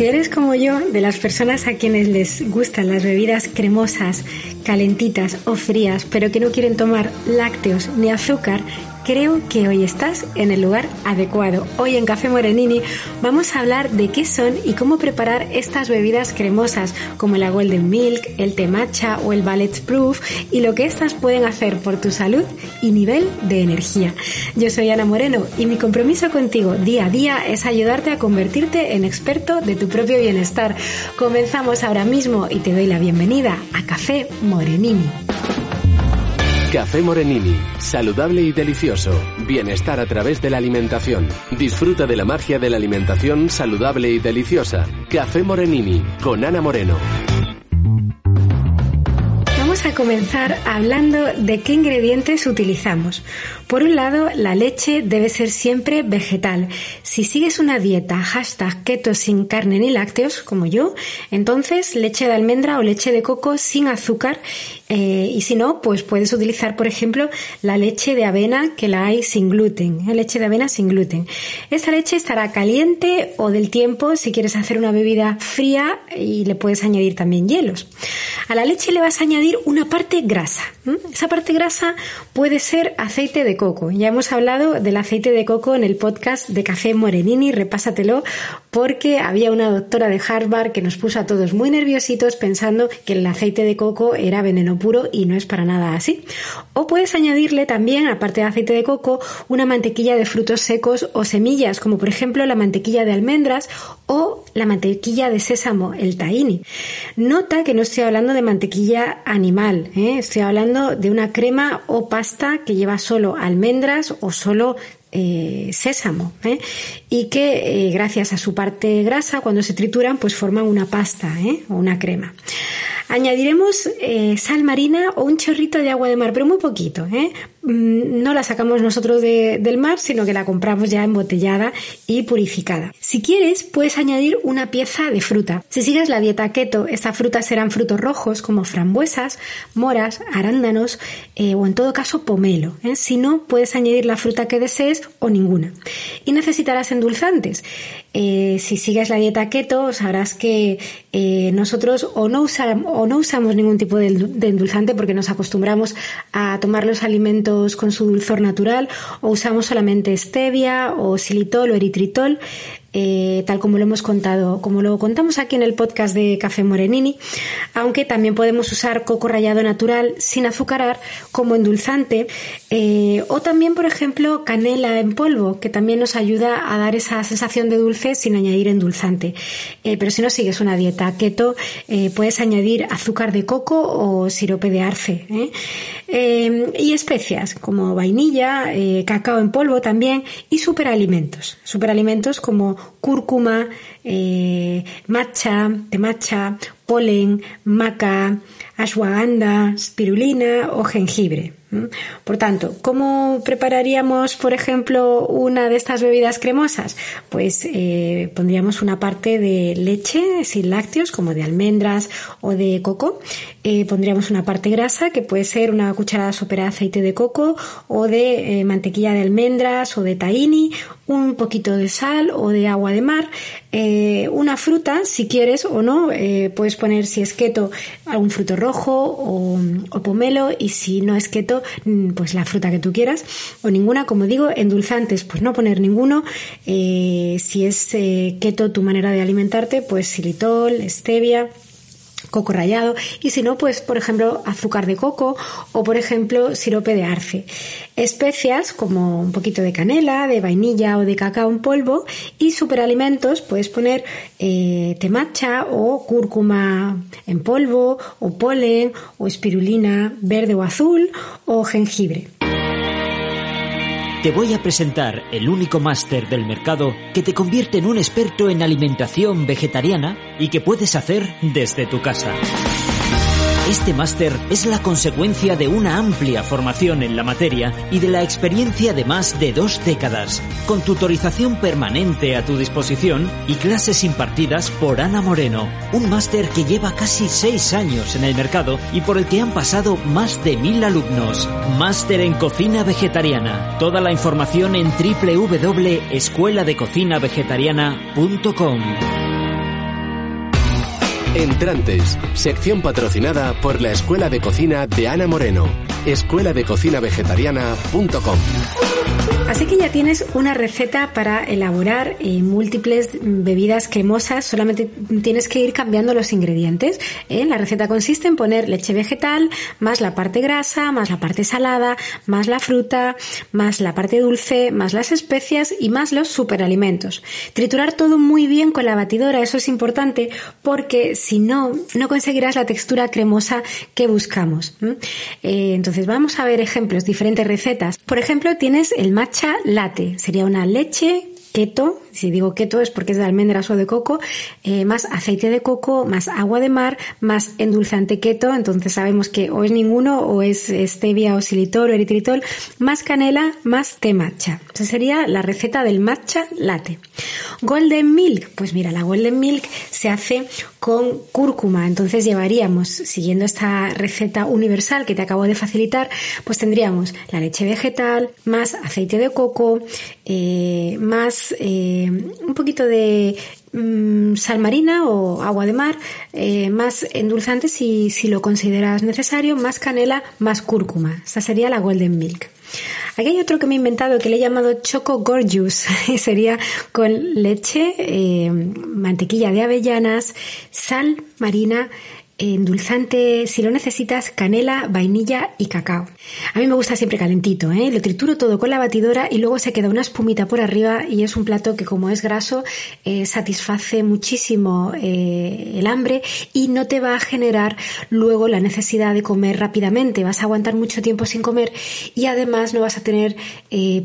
Si eres como yo, de las personas a quienes les gustan las bebidas cremosas, calentitas o frías, pero que no quieren tomar lácteos ni azúcar, Creo que hoy estás en el lugar adecuado. Hoy en Café Morenini vamos a hablar de qué son y cómo preparar estas bebidas cremosas como la Golden Milk, el té matcha o el Ballet Proof y lo que estas pueden hacer por tu salud y nivel de energía. Yo soy Ana Moreno y mi compromiso contigo día a día es ayudarte a convertirte en experto de tu propio bienestar. Comenzamos ahora mismo y te doy la bienvenida a Café Morenini. Café Morenini, saludable y delicioso. Bienestar a través de la alimentación. Disfruta de la magia de la alimentación saludable y deliciosa. Café Morenini, con Ana Moreno. Vamos a comenzar hablando de qué ingredientes utilizamos. Por un lado, la leche debe ser siempre vegetal. Si sigues una dieta hashtag keto sin carne ni lácteos, como yo, entonces leche de almendra o leche de coco sin azúcar eh, y si no, pues puedes utilizar, por ejemplo, la leche de avena que la hay sin gluten, ¿eh? leche de avena sin gluten. Esta leche estará caliente o del tiempo si quieres hacer una bebida fría y le puedes añadir también hielos. A la leche le vas a añadir una parte grasa. Esa parte grasa puede ser aceite de coco. Ya hemos hablado del aceite de coco en el podcast de Café Morenini, repásatelo, porque había una doctora de Harvard que nos puso a todos muy nerviositos pensando que el aceite de coco era veneno puro y no es para nada así. O puedes añadirle también, aparte de aceite de coco, una mantequilla de frutos secos o semillas, como por ejemplo la mantequilla de almendras o la mantequilla de sésamo, el tahini. Nota que no estoy hablando de mantequilla animal, ¿eh? estoy hablando de una crema o pasta que lleva solo almendras o solo eh, sésamo ¿eh? y que gracias a su parte grasa cuando se trituran pues forman una pasta o una crema. Añadiremos sal marina o un chorrito de agua de mar, pero muy poquito. Mm, no la sacamos nosotros del mar, sino que la compramos ya embotellada y purificada. Si quieres, puedes añadir una pieza de fruta. Si sigues la dieta keto, estas frutas serán frutos rojos como frambuesas, moras, arándanos eh, o en todo caso pomelo. ¿eh? Si no, puedes añadir la fruta que desees o ninguna. Y necesitarás endulzantes. Eh, si sigues la dieta keto, sabrás que nosotros o no, o no usamos ningún tipo de endulzante porque nos acostumbramos a tomar los alimentos con su dulzor natural o usamos solamente stevia o xilitol o eritritol eh, tal como lo hemos contado, como lo contamos aquí en el podcast de Café Morenini, aunque también podemos usar coco rallado natural sin azucarar como endulzante, eh, o también, por ejemplo, canela en polvo, que también nos ayuda a dar esa sensación de dulce sin añadir endulzante. Eh, pero si no sigues una dieta keto, puedes añadir azúcar de coco o sirope de arce. y especias como vainilla, cacao en polvo también, y superalimentos. Superalimentos como cúrcuma, eh, matcha, temacha, polen, maca, ashwagandha, spirulina o jengibre. Por tanto, ¿cómo prepararíamos, por ejemplo, una de estas bebidas cremosas? Pues eh, pondríamos una parte de leche sin lácteos, como de almendras o de coco. Eh, pondríamos una parte grasa, que puede ser una cucharada sopera de aceite de coco o de eh, mantequilla de almendras o de tahini, un poquito de sal o de agua de mar, una fruta, si quieres o no, puedes poner si es keto algún fruto rojo o, o pomelo y si no es keto Mm, pues la fruta que tú quieras o ninguna, como digo, endulzantes, pues no poner ninguno. Eh, si es eh, keto tu manera de alimentarte, pues xilitol, stevia coco rallado y si no, pues por ejemplo azúcar de coco o por ejemplo sirope de arce. Especias como un poquito de canela, de vainilla o de cacao en polvo y superalimentos puedes poner eh, matcha o cúrcuma en polvo o polen o espirulina verde o azul o jengibre. Te voy a presentar el único máster del mercado que te convierte en un experto en alimentación vegetariana y que puedes hacer desde tu casa. Este máster es la consecuencia de una amplia formación en la materia y de la experiencia de más de dos décadas, con tutorización permanente a tu disposición y clases impartidas por Ana Moreno, un máster que lleva casi seis años en el mercado y por el que han pasado más de mil alumnos. Máster en cocina vegetariana. Toda la información en www.escueladecocinavegetariana.com. Entrantes, sección patrocinada por la Escuela de Cocina de Ana Moreno, escuela de cocina vegetariana.com. Así que ya tienes una receta para elaborar eh, múltiples bebidas cremosas, solamente tienes que ir cambiando los ingredientes. ¿eh? La receta consiste en poner leche vegetal, más la parte grasa, más la parte salada, más la fruta, más la parte dulce, más las especias y más los superalimentos. Triturar todo muy bien con la batidora, eso es importante porque si no, no conseguirás la textura cremosa que buscamos. Eh, entonces vamos a ver ejemplos, diferentes recetas. Por ejemplo, tienes el matcha latte. Sería una leche keto, si digo keto es porque es de almendras o de coco, eh, más aceite de coco, más agua de mar, más endulzante keto, entonces sabemos que o es ninguno o es stevia o xilitol o eritritol, más canela, más té matcha. Esa sería la receta del matcha latte. Golden milk, pues mira, la golden milk se hace con cúrcuma, entonces llevaríamos, siguiendo esta receta universal que te acabo de facilitar, pues tendríamos la leche vegetal, más aceite de coco, eh, más eh, un poquito de mm, sal marina o agua de mar, eh, más endulzante si, si lo consideras necesario, más canela, más cúrcuma. Esta sería la golden milk. Aquí hay otro que me he inventado que le he llamado Choco Gorgeous sería con leche, eh, mantequilla de avellanas, sal marina, endulzante, si lo necesitas, canela, vainilla y cacao. A mí me gusta siempre calentito, ¿eh? lo trituro todo con la batidora y luego se queda una espumita por arriba y es un plato que como es graso eh, satisface muchísimo eh, el hambre y no te va a generar luego la necesidad de comer rápidamente, vas a aguantar mucho tiempo sin comer y además no vas a tener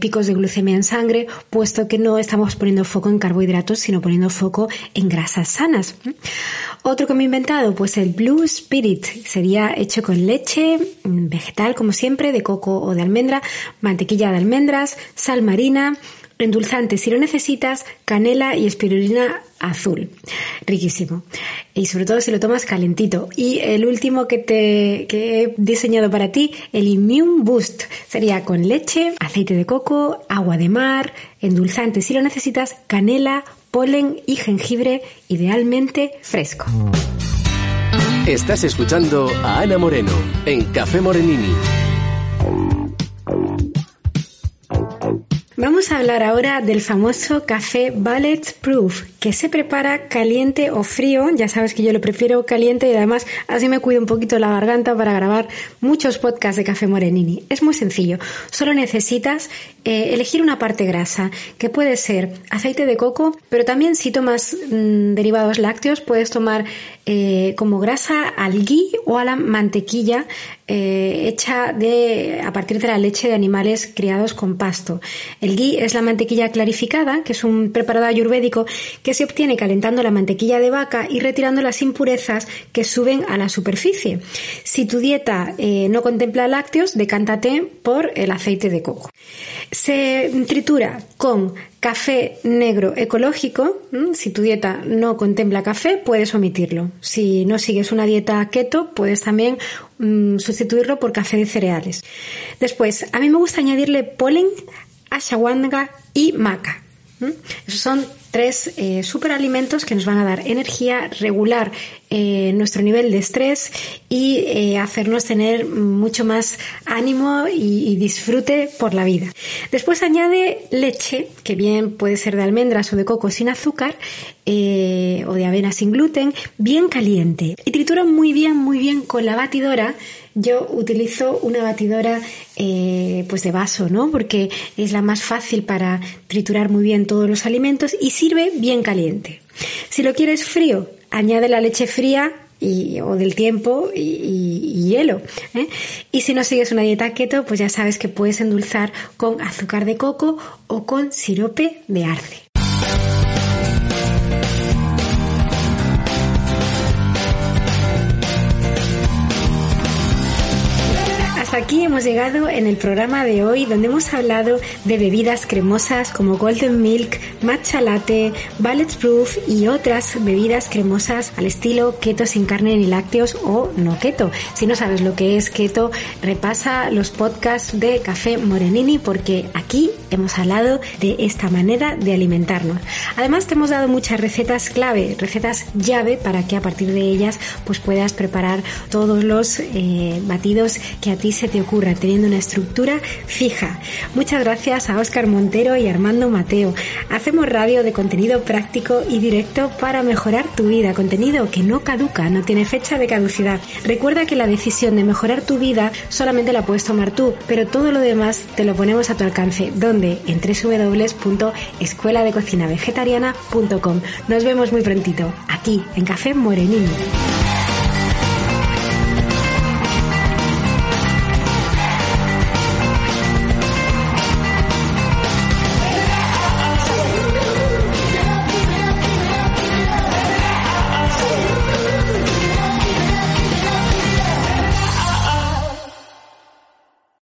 picos de glucemia en sangre puesto que no estamos poniendo foco en carbohidratos sino poniendo foco en grasas sanas. Otro que me he inventado, pues el Blue Spirit, sería hecho con leche mm, vegetal como siempre de coco o de almendra, mantequilla de almendras, sal marina, endulzante si lo necesitas, canela y espirulina azul. Riquísimo. Y sobre todo si lo tomas calentito. Y el último que te que he diseñado para ti, el Immune Boost, sería con leche, aceite de coco, agua de mar, endulzante si lo necesitas, canela, polen y jengibre, idealmente fresco. Estás escuchando a Ana Moreno en Café Morenini. Vamos a hablar ahora del famoso café Ballet Proof, que se prepara caliente o frío. Ya sabes que yo lo prefiero caliente y además así me cuido un poquito la garganta para grabar muchos podcasts de Café Morenini. Es muy sencillo. Solo necesitas eh, elegir una parte grasa, que puede ser aceite de coco, pero también si tomas mm, derivados lácteos puedes tomar eh, como grasa al ghee o a la mantequilla eh, hecha de, a partir de la leche de animales criados con pasto. El ghee es la mantequilla clarificada, que es un preparado ayurvédico que se obtiene calentando la mantequilla de vaca y retirando las impurezas que suben a la superficie. Si tu dieta no contempla lácteos, decántate por el aceite de coco. Se tritura con café negro ecológico. Si tu dieta no contempla café, puedes omitirlo. Si no sigues una dieta keto, puedes también mm, sustituirlo por café de cereales. Después, a mí me gusta añadirle polen, ashwagandha y maca. Esos son tres eh, superalimentos que nos van a dar energía, regular eh, nuestro nivel de estrés y eh, hacernos tener mucho más ánimo y, disfrute por la vida. Después añade leche, que bien puede ser de almendras o de coco sin azúcar o de avena sin gluten, bien caliente. Y tritura muy bien, muy bien con la batidora yo utilizo una batidora eh, pues de vaso, ¿no? Porque es la más fácil para triturar muy bien todos los alimentos y sirve bien caliente. Si lo quieres frío, añade la leche fría y, o del tiempo y, hielo. ¿eh? Y si no sigues una dieta keto, pues ya sabes que puedes endulzar con azúcar de coco o con sirope de arce. Hemos llegado en el programa de hoy donde hemos hablado de bebidas cremosas como Golden Milk, Matcha Latte, Ballet Proof y otras bebidas cremosas al estilo keto sin carne ni lácteos o no keto. Si no sabes lo que es keto, repasa los podcasts de Café Morenini porque aquí hemos hablado de esta manera de alimentarnos. Además te hemos dado muchas recetas clave, recetas llave para que a partir de ellas pues puedas preparar todos los eh, batidos que a ti se te teniendo una estructura fija. Muchas gracias a Óscar Montero y Armando Mateo. Hacemos radio de contenido práctico y directo para mejorar tu vida, contenido que no caduca, no tiene fecha de caducidad. Recuerda que la decisión de mejorar tu vida solamente la puedes tomar tú, pero todo lo demás te lo ponemos a tu alcance. ¿Dónde? En www.escueladecocinavegetariana.com. Nos vemos muy prontito, aquí en Café Morenino.